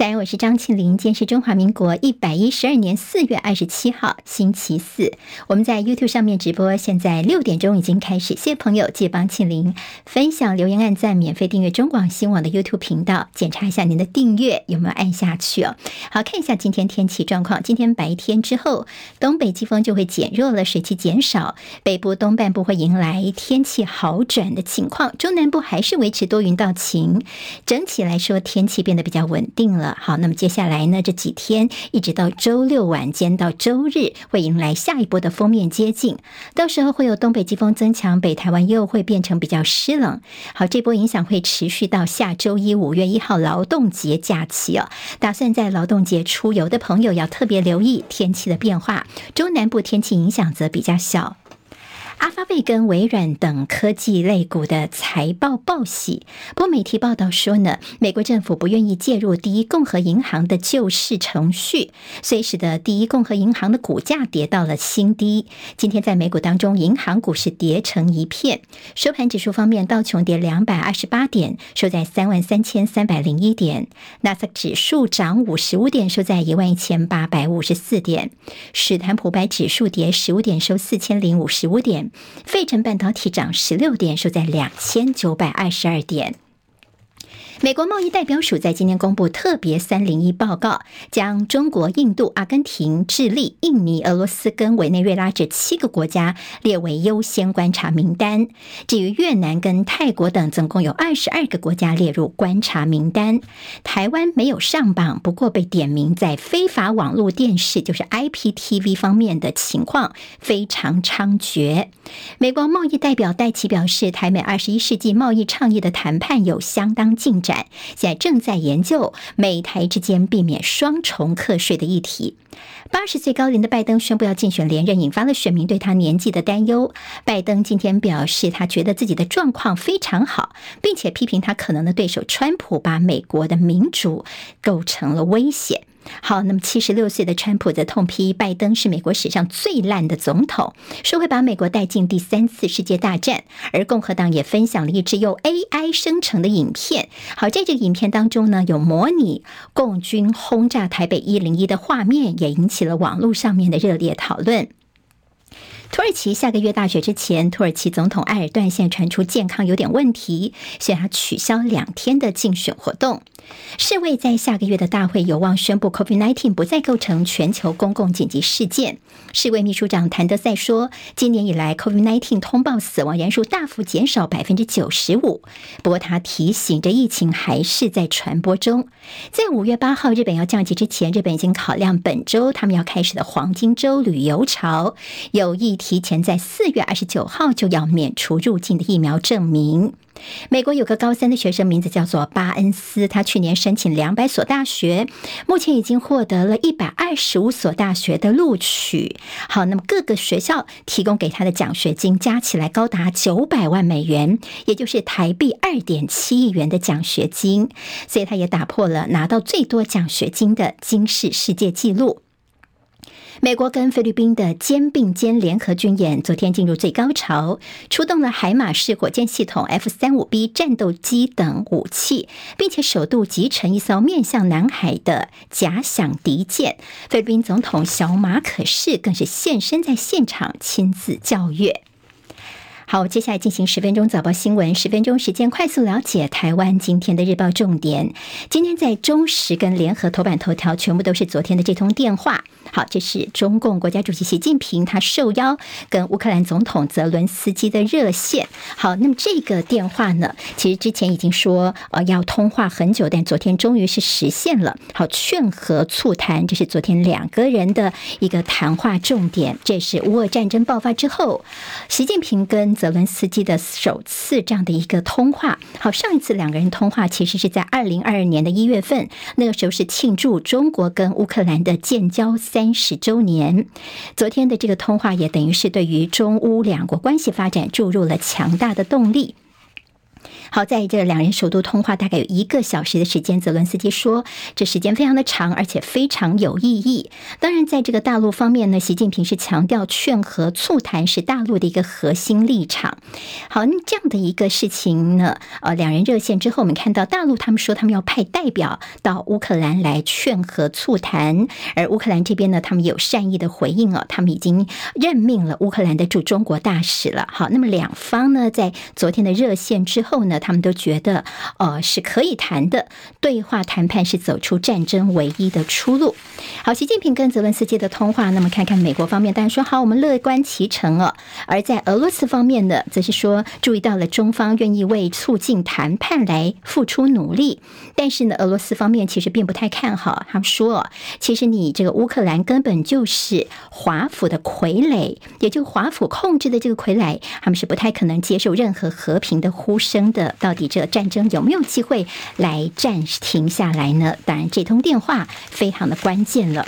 早安，我是张庆玲。今天是中华民国一百一十二年四月二十七号，星期四。我们在 YouTube 上面直播，现在六点钟已经开始。谢谢朋友借帮庆玲分享、留言、按赞、免费订阅中广新闻网的 YouTube 频道，检查一下您的订阅有没有按下去哦。好，看一下今天天气状况。今天白天之后，东北季风就会减弱了，水汽减少，北部东半部会迎来天气好转的情况，中南部还是维持多云到晴。整体来说，天气变得比较稳定了。好，那么接下来呢，这几天一直到周六晚间到周日，会迎来下一波的锋面接近，到时候会有东北季风增强，北台湾又会变成比较湿冷。好，这波影响会持续到下周一五月一号劳动节假期哦。打算在劳动节出游的朋友要特别留意天气的变化，中南部天气影响则比较小。阿发贝跟微软等科技类股的财报报喜，不过媒体报道说呢，美国政府不愿意介入第一共和银行的救市程序，所以使得第一共和银行的股价跌到了新低。今天在美股当中，银行股是跌成一片。收盘指数方面，道琼跌两百二十八点，收在三万三千三百零一点；纳斯达克指数涨五十五点，收在一万一千八百五十四点；史坦普白指数跌十五点，收四千零五十五点。费城半导体涨十六点，收在两千九百二十二点。美国贸易代表署在今天公布特别三零一报告，将中国、印度、阿根廷、智利、印尼、俄罗斯跟委内瑞拉这七个国家列为优先观察名单。至于越南跟泰国等，总共有二十二个国家列入观察名单。台湾没有上榜，不过被点名在非法网络电视，就是 IPTV 方面的情况非常猖獗。美国贸易代表戴琪表示，台美二十一世纪贸易倡议的谈判有相当进展。现在正在研究美台之间避免双重课税的议题。八十岁高龄的拜登宣布要竞选连任，引发了选民对他年纪的担忧。拜登今天表示，他觉得自己的状况非常好，并且批评他可能的对手川普把美国的民主构成了威胁。好，那么七十六岁的川普则痛批拜登是美国史上最烂的总统，说会把美国带进第三次世界大战。而共和党也分享了一支由 AI 生成的影片。好，在这个影片当中呢，有模拟共军轰炸台北一零一的画面，也引起了网络上面的热烈讨论。土耳其下个月大选之前，土耳其总统埃尔段现传出健康有点问题，所以他取消两天的竞选活动。世卫在下个月的大会有望宣布 COVID-19 不再构成全球公共紧急事件。世卫秘书长谭德赛说，今年以来 COVID-19 通报死亡人数大幅减少百分之九十五。不过他提醒，这疫情还是在传播中。在五月八号日本要降级之前，日本已经考量本周他们要开始的黄金周旅游潮，有意。提前在四月二十九号就要免除入境的疫苗证明。美国有个高三的学生，名字叫做巴恩斯，他去年申请两百所大学，目前已经获得了一百二十五所大学的录取。好，那么各个学校提供给他的奖学金加起来高达九百万美元，也就是台币二点七亿元的奖学金，所以他也打破了拿到最多奖学金的金氏世界纪录。美国跟菲律宾的肩并肩联合军演昨天进入最高潮，出动了海马式火箭系统、F 三五 B 战斗机等武器，并且首度集成一艘面向南海的假想敌舰。菲律宾总统小马可士更是现身在现场，亲自教阅。好，接下来进行十分钟早报新闻，十分钟时间快速了解台湾今天的日报重点。今天在中时跟联合头版头条全部都是昨天的这通电话。好，这是中共国家主席习近平他受邀跟乌克兰总统泽伦斯基的热线。好，那么这个电话呢，其实之前已经说呃要通话很久，但昨天终于是实现了。好，劝和促谈，这是昨天两个人的一个谈话重点。这是乌俄战争爆发之后，习近平跟泽伦斯基的首次这样的一个通话。好，上一次两个人通话其实是在二零二二年的一月份，那个时候是庆祝中国跟乌克兰的建交三。三十周年，昨天的这个通话也等于是对于中乌两国关系发展注入了强大的动力。好，在这两人首度通话大概有一个小时的时间，泽伦斯基说这时间非常的长，而且非常有意义。当然，在这个大陆方面呢，习近平是强调劝和促谈是大陆的一个核心立场。好，那这样的一个事情呢，呃，两人热线之后，我们看到大陆他们说他们要派代表到乌克兰来劝和促谈，而乌克兰这边呢，他们有善意的回应哦，他们已经任命了乌克兰的驻中国大使了。好，那么两方呢，在昨天的热线之后呢，他们都觉得，呃，是可以谈的，对话谈判是走出战争唯一的出路。好，习近平跟泽伦斯基的通话，那么看看美国方面，当然说好，我们乐观其成哦。而在俄罗斯方面呢，则是说注意到了中方愿意为促进谈判来付出努力，但是呢，俄罗斯方面其实并不太看好。他们说，其实你这个乌克兰根本就是华府的傀儡，也就华府控制的这个傀儡，他们是不太可能接受任何和平的呼声的。到底这战争有没有机会来暂时停下来呢？当然，这通电话非常的关键了。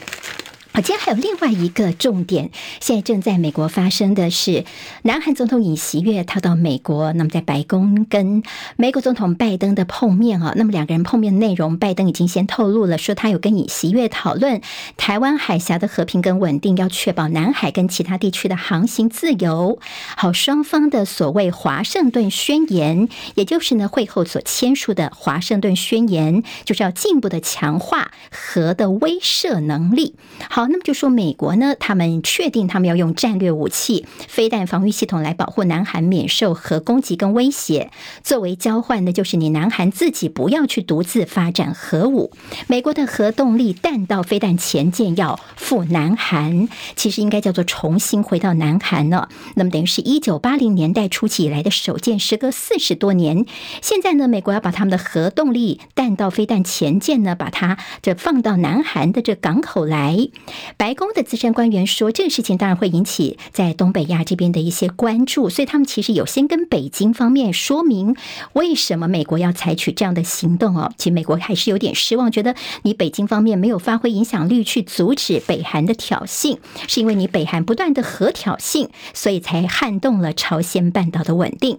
好，今天还有另外一个重点，现在正在美国发生的是，南韩总统尹锡悦他到美国，那么在白宫跟美国总统拜登的碰面啊，那么两个人碰面的内容，拜登已经先透露了，说他有跟尹锡悦讨论台湾海峡的和平跟稳定，要确保南海跟其他地区的航行自由。好，双方的所谓华盛顿宣言，也就是呢会后所签署的华盛顿宣言，就是要进一步的强化核的威慑能力。好。好，那么就说美国呢，他们确定他们要用战略武器、飞弹防御系统来保护南韩免受核攻击跟威胁。作为交换的，就是你南韩自己不要去独自发展核武。美国的核动力弹道飞弹前舰要赴南韩，其实应该叫做重新回到南韩了。那么等于是一九八零年代初期以来的首舰，时隔四十多年，现在呢，美国要把他们的核动力弹道飞弹前舰呢，把它这放到南韩的这港口来。白宫的资深官员说，这个事情当然会引起在东北亚这边的一些关注，所以他们其实有先跟北京方面说明为什么美国要采取这样的行动哦。其实美国还是有点失望，觉得你北京方面没有发挥影响力去阻止北韩的挑衅，是因为你北韩不断的核挑衅，所以才撼动了朝鲜半岛的稳定。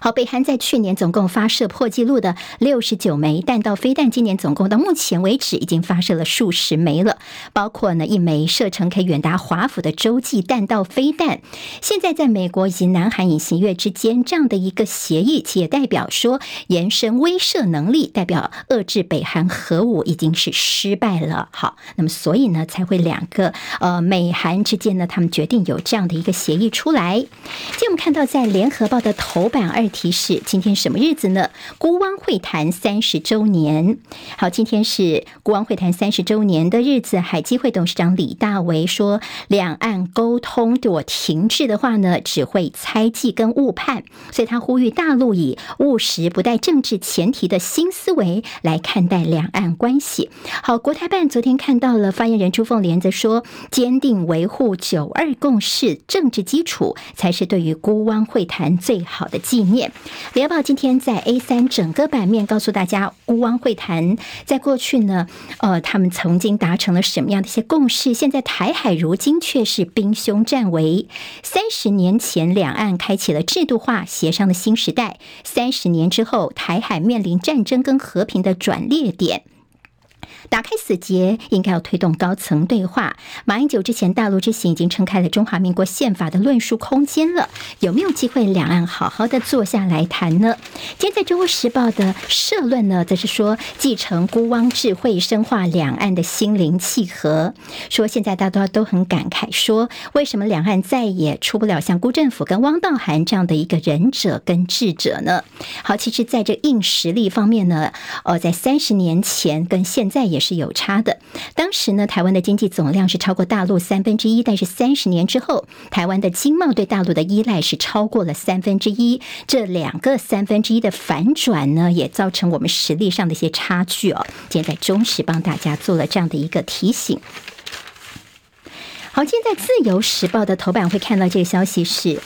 好，北韩在去年总共发射破纪录的六十九枚弹道飞弹，今年总共到目前为止已经发射了数十枚了，包括呢一枚射程可以远达华府的洲际弹道飞弹。现在在美国以及南韩隐形月之间这样的一个协议，其也代表说延伸威慑能力，代表遏制北韩核武已经是失败了。好，那么所以呢才会两个呃美韩之间呢，他们决定有这样的一个协议出来。今天我们看到在联合报的头版。二提示：今天什么日子呢？孤汪会谈三十周年。好，今天是孤汪会谈三十周年的日子。海基会董事长李大为说，两岸沟通如果停滞的话呢，只会猜忌跟误判。所以他呼吁大陆以务实、不带政治前提的新思维来看待两岸关系。好，国台办昨天看到了发言人朱凤莲则说，坚定维护九二共识政治基础，才是对于孤汪会谈最好的纪面。联合报今天在 A 三整个版面告诉大家，乌汪会谈在过去呢，呃，他们曾经达成了什么样的一些共识？现在台海如今却是兵凶战危。三十年前，两岸开启了制度化协商的新时代；三十年之后，台海面临战争跟和平的转捩点。打开死结，应该要推动高层对话。马英九之前大陆之行已经撑开了中华民国宪法的论述空间了，有没有机会两岸好好的坐下来谈呢？今天在中国时报的社论呢，则是说继承孤汪智慧，深化两岸的心灵契合。说现在大家都很感慨，说为什么两岸再也出不了像辜振甫跟汪道涵这样的一个仁者跟智者呢？好，其实在这硬实力方面呢，呃，在三十年前跟现在也。也是有差的。当时呢，台湾的经济总量是超过大陆三分之一，但是三十年之后，台湾的经贸对大陆的依赖是超过了三分之一。这两个三分之一的反转呢，也造成我们实力上的一些差距哦。今天在中时帮大家做了这样的一个提醒。好，今天在自由时报的头版会看到这个消息是。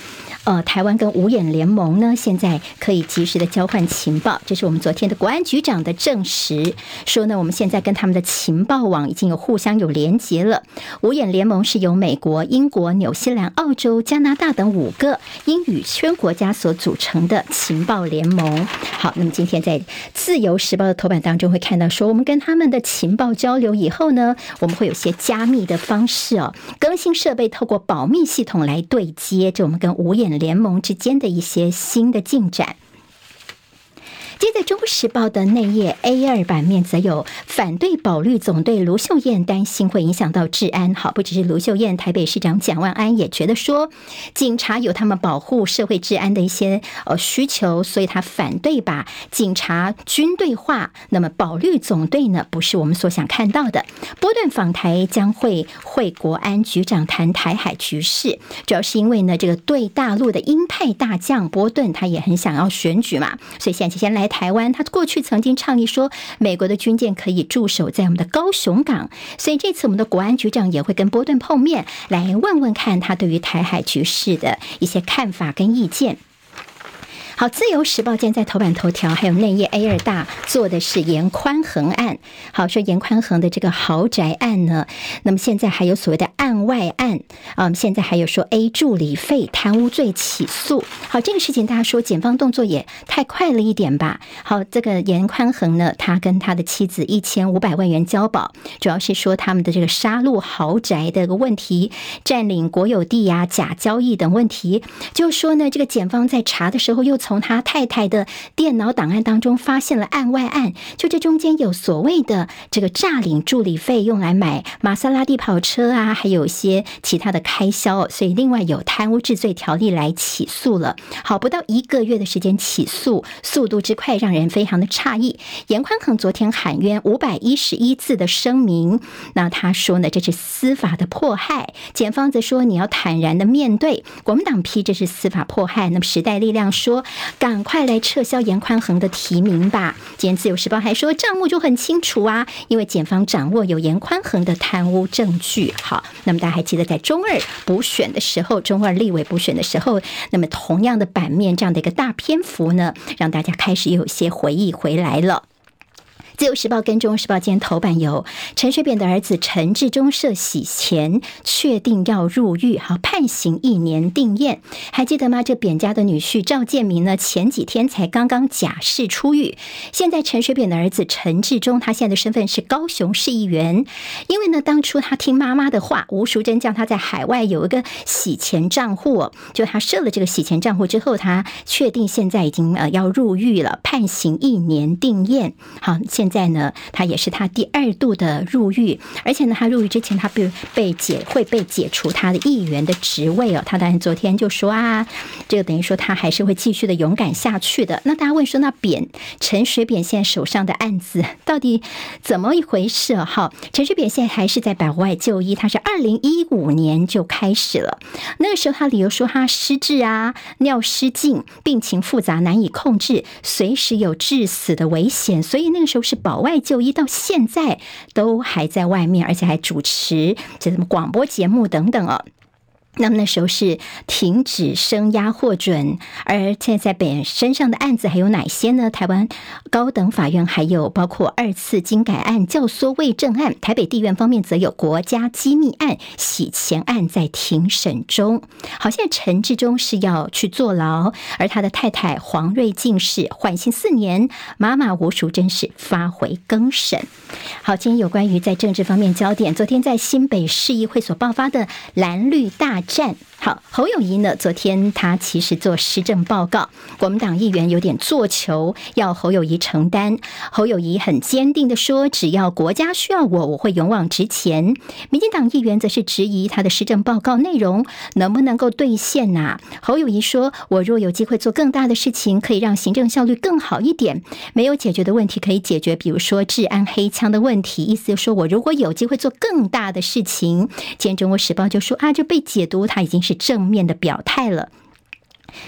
呃，台湾跟五眼联盟呢，现在可以及时的交换情报。这是我们昨天的国安局长的证实，说呢，我们现在跟他们的情报网已经有互相有连接了。五眼联盟是由美国、英国、纽西兰、澳洲、加拿大等五个英语圈国家所组成的情报联盟。好，那么今天在《自由时报》的头版当中会看到说，我们跟他们的情报交流以后呢，我们会有些加密的方式哦，更新设备，透过保密系统来对接，这我们跟五眼联盟之间的一些新的进展。接着《中国时报》的内页 A 二版面，则有反对保律总队卢秀燕担心会影响到治安。好，不只是卢秀燕，台北市长蒋万安也觉得说，警察有他们保护社会治安的一些呃需求，所以他反对把警察军队化。那么保律总队呢，不是我们所想看到的。波顿访台将会会国安局长谈台海局势，主要是因为呢，这个对大陆的鹰派大将波顿他也很想要选举嘛，所以现在先来。台湾，他过去曾经倡议说，美国的军舰可以驻守在我们的高雄港，所以这次我们的国安局长也会跟波顿碰面，来问问看他对于台海局势的一些看法跟意见。好，《自由时报》今天在头版头条，还有内页 A 二大做的是严宽恒案。好，说严宽恒的这个豪宅案呢，那么现在还有所谓的案外案啊，现在还有说 A 助理费贪污罪起诉。好，这个事情大家说检方动作也太快了一点吧？好，这个严宽恒呢，他跟他的妻子一千五百万元交保，主要是说他们的这个杀戮豪宅的个问题，占领国有地呀、假交易等问题，就说呢，这个检方在查的时候又从他太太的电脑档案当中发现了案外案，就这中间有所谓的这个诈领助理费用来买玛莎拉蒂跑车啊，还有有些其他的开销，所以另外有贪污治罪条例来起诉了。好，不到一个月的时间起诉，速度之快让人非常的诧异。严宽恒昨天喊冤五百一十一字的声明，那他说呢，这是司法的迫害，检方则说你要坦然的面对。国民党批这是司法迫害，那么时代力量说。赶快来撤销严宽恒的提名吧！今天自由时报还说账目就很清楚啊，因为检方掌握有严宽恒的贪污证据。好，那么大家还记得在中二补选的时候，中二立委补选的时候，那么同样的版面这样的一个大篇幅呢，让大家开始有些回忆回来了。自由时报跟中时报今天头版有陈水扁的儿子陈志忠涉洗钱，确定要入狱，好判刑一年定谳。还记得吗？这扁家的女婿赵建明呢，前几天才刚刚假释出狱。现在陈水扁的儿子陈志忠，他现在的身份是高雄市议员。因为呢，当初他听妈妈的话，吴淑珍叫他在海外有一个洗钱账户，就他设了这个洗钱账户之后，他确定现在已经呃要入狱了，判刑一年定谳。好，现在呢，他也是他第二度的入狱，而且呢，他入狱之前，他被被解会被解除他的议员的职位哦。他当然昨天就说啊，这个等于说他还是会继续的勇敢下去的。那大家问说，那扁陈水扁现在手上的案子到底怎么一回事？哈，陈水扁现在还是在百外就医，他是二零一五年就开始了，那个时候他理由说他失智啊，尿失禁，病情复杂难以控制，随时有致死的危险，所以那个时候是。保外就医到现在都还在外面，而且还主持这什么广播节目等等哦。那么那时候是停止声押获准，而现在本身上的案子还有哪些呢？台湾高等法院还有包括二次经改案、教唆未正案，台北地院方面则有国家机密案、洗钱案在庭审中。好，现在陈志忠是要去坐牢，而他的太太黄瑞静是缓刑四年，妈妈吴淑珍是发回更审。好，今天有关于在政治方面焦点，昨天在新北市议会所爆发的蓝绿大战。好，侯友谊呢？昨天他其实做施政报告，国民党议员有点做球，要侯友谊承担。侯友谊很坚定的说：“只要国家需要我，我会勇往直前。”民进党议员则是质疑他的施政报告内容能不能够兑现呐？侯友谊说：“我若有机会做更大的事情，可以让行政效率更好一点。没有解决的问题可以解决，比如说治安黑枪的问题。意思就是说我如果有机会做更大的事情，今天中国时报就说啊，就被解读他已经正面的表态了。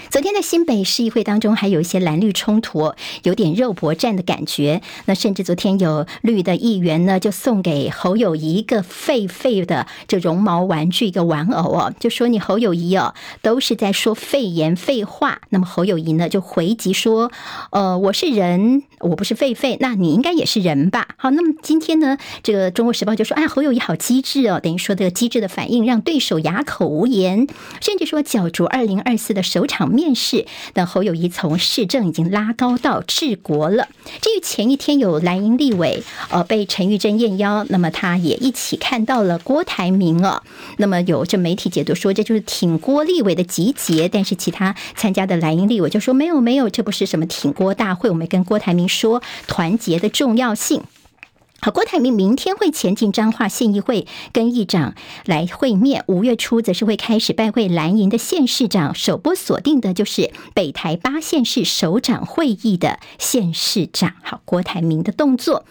昨天在新北市议会当中，还有一些蓝绿冲突，有点肉搏战的感觉。那甚至昨天有绿的议员呢，就送给侯友谊一个废废的这绒毛玩具一个玩偶哦，就说你侯友谊哦，都是在说废言废话。那么侯友谊呢，就回击说，呃，我是人，我不是废废，那你应该也是人吧？好，那么今天呢，这个中国时报就说，哎，侯友谊好机智哦，等于说这个机智的反应让对手哑口无言，甚至说角逐二零二四的首场场。面试，那侯友谊从市政已经拉高到治国了。至于前一天有蓝营立委呃被陈玉珍验邀，那么他也一起看到了郭台铭啊。那么有这媒体解读说，这就是挺郭立委的集结。但是其他参加的蓝营立委就说没有没有，这不是什么挺郭大会，我们跟郭台铭说团结的重要性。好，郭台铭明天会前进彰化县议会跟议长来会面，五月初则是会开始拜会蓝营的县市长，首波锁定的就是北台八县市首长会议的县市长。好，郭台铭的动作。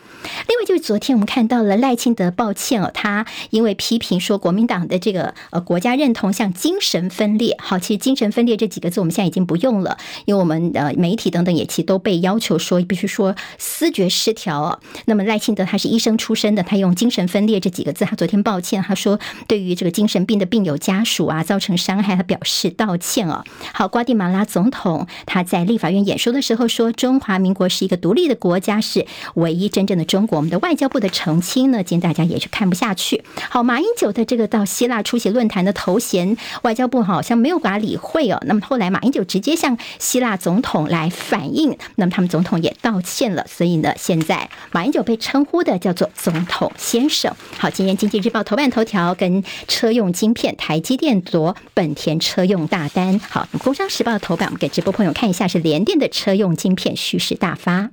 另外就是昨天我们看到了赖清德抱歉哦，他因为批评说国民党的这个呃国家认同像精神分裂。好，其实精神分裂这几个字我们现在已经不用了，因为我们呃媒体等等也其实都被要求说必须说思觉失调哦。那么赖清德他。是医生出身的，他用精神分裂这几个字。他昨天抱歉，他说对于这个精神病的病友家属啊造成伤害，他表示道歉哦。好，瓜地马拉总统他在立法院演说的时候说，中华民国是一个独立的国家，是唯一真正的中国。我们的外交部的澄清呢，今天大家也是看不下去。好，马英九的这个到希腊出席论坛的头衔，外交部好像没有把理会哦。那么后来马英九直接向希腊总统来反映，那么他们总统也道歉了。所以呢，现在马英九被称呼的。叫做总统先生。好，今天经济日报头版头条跟车用晶片，台积电夺本田车用大单。好，工商时报的头版，我们给直播朋友看一下，是联电的车用晶片蓄势大发。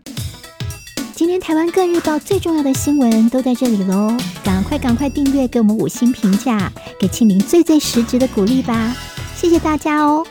今天台湾各日报最重要的新闻都在这里喽，赶快赶快订阅，给我们五星评价，给庆玲最最实质的鼓励吧，谢谢大家哦。